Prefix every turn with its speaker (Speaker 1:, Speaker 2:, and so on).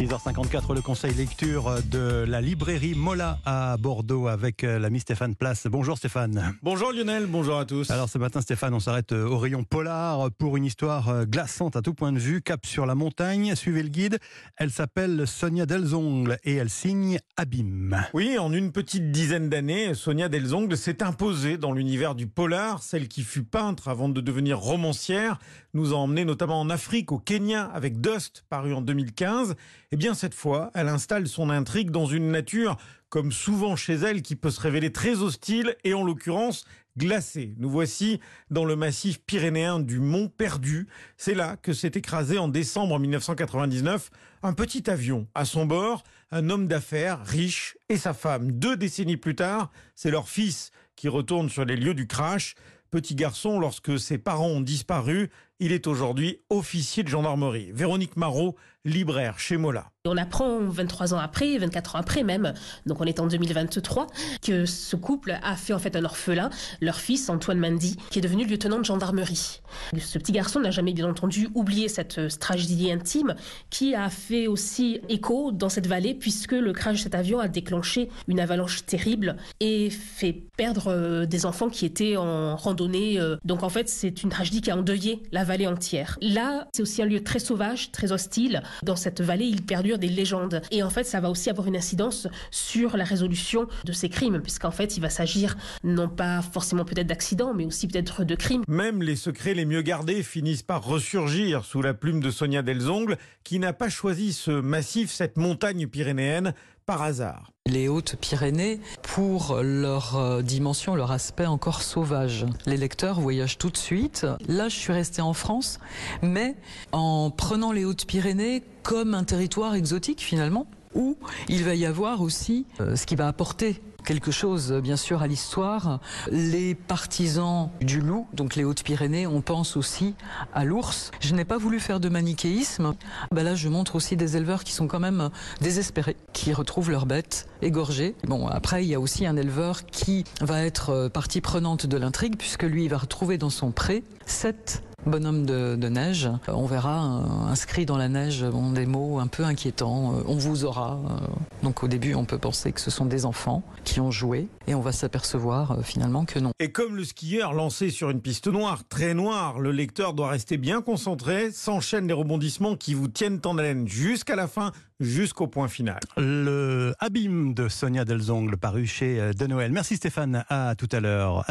Speaker 1: 6h54, le conseil lecture de la librairie Mola à Bordeaux avec euh, l'ami Stéphane Place. Bonjour Stéphane.
Speaker 2: Bonjour Lionel, bonjour à tous.
Speaker 1: Alors ce matin Stéphane, on s'arrête euh, au rayon polar pour une histoire euh, glaçante à tout point de vue. Cap sur la montagne, suivez le guide. Elle s'appelle Sonia Delzongle et elle signe Abîme.
Speaker 2: Oui, en une petite dizaine d'années, Sonia Delzongle s'est imposée dans l'univers du polar, celle qui fut peintre avant de devenir romancière, nous a emmené notamment en Afrique, au Kenya, avec Dust, paru en 2015. Eh bien, cette fois, elle installe son intrigue dans une nature, comme souvent chez elle, qui peut se révéler très hostile et en l'occurrence glacée. Nous voici dans le massif pyrénéen du Mont Perdu. C'est là que s'est écrasé en décembre 1999 un petit avion. À son bord, un homme d'affaires riche et sa femme. Deux décennies plus tard, c'est leur fils qui retourne sur les lieux du crash. Petit garçon, lorsque ses parents ont disparu, il est aujourd'hui officier de gendarmerie. Véronique Marot, libraire chez Mola.
Speaker 3: On apprend 23 ans après, 24 ans après même, donc on est en 2023, que ce couple a fait en fait un orphelin, leur fils Antoine Mandy, qui est devenu lieutenant de gendarmerie. Ce petit garçon n'a jamais bien entendu oublié cette euh, tragédie intime qui a fait aussi écho dans cette vallée puisque le crash de cet avion a déclenché une avalanche terrible et fait perdre euh, des enfants qui étaient en randonnée. Euh. Donc en fait c'est une tragédie qui a endeuillé la entière. Là c'est aussi un lieu très sauvage, très hostile. Dans cette vallée il perdure des légendes. Et en fait, ça va aussi avoir une incidence sur la résolution de ces crimes, puisqu'en fait, il va s'agir non pas forcément peut-être d'accidents, mais aussi peut-être de crimes.
Speaker 2: Même les secrets les mieux gardés finissent par ressurgir sous la plume de Sonia Delzongle, qui n'a pas choisi ce massif, cette montagne pyrénéenne, par hasard.
Speaker 4: Les Hautes-Pyrénées, pour leur euh, dimension, leur aspect encore sauvage. Les lecteurs voyagent tout de suite. Là, je suis restée en France, mais en prenant les Hautes-Pyrénées comme un territoire exotique finalement, où il va y avoir aussi euh, ce qui va apporter quelque chose, bien sûr, à l'histoire. Les partisans du loup, donc les Hautes-Pyrénées, on pense aussi à l'ours. Je n'ai pas voulu faire de manichéisme. Ben là, je montre aussi des éleveurs qui sont quand même désespérés, qui retrouvent leurs bêtes égorgées. Bon, après, il y a aussi un éleveur qui va être euh, partie prenante de l'intrigue, puisque lui, il va retrouver dans son pré sept bonhomme de, de, neige. On verra euh, inscrit dans la neige bon, des mots un peu inquiétants. Euh, on vous aura. Euh. Donc au début, on peut penser que ce sont des enfants qui ont joué et on va s'apercevoir finalement que non.
Speaker 2: Et comme le skieur lancé sur une piste noire, très noire, le lecteur doit rester bien concentré, s'enchaînent les rebondissements qui vous tiennent en haleine jusqu'à la fin, jusqu'au point final.
Speaker 1: Le abîme de Sonia Delzongle paru chez De Noël. Merci Stéphane, à tout à l'heure.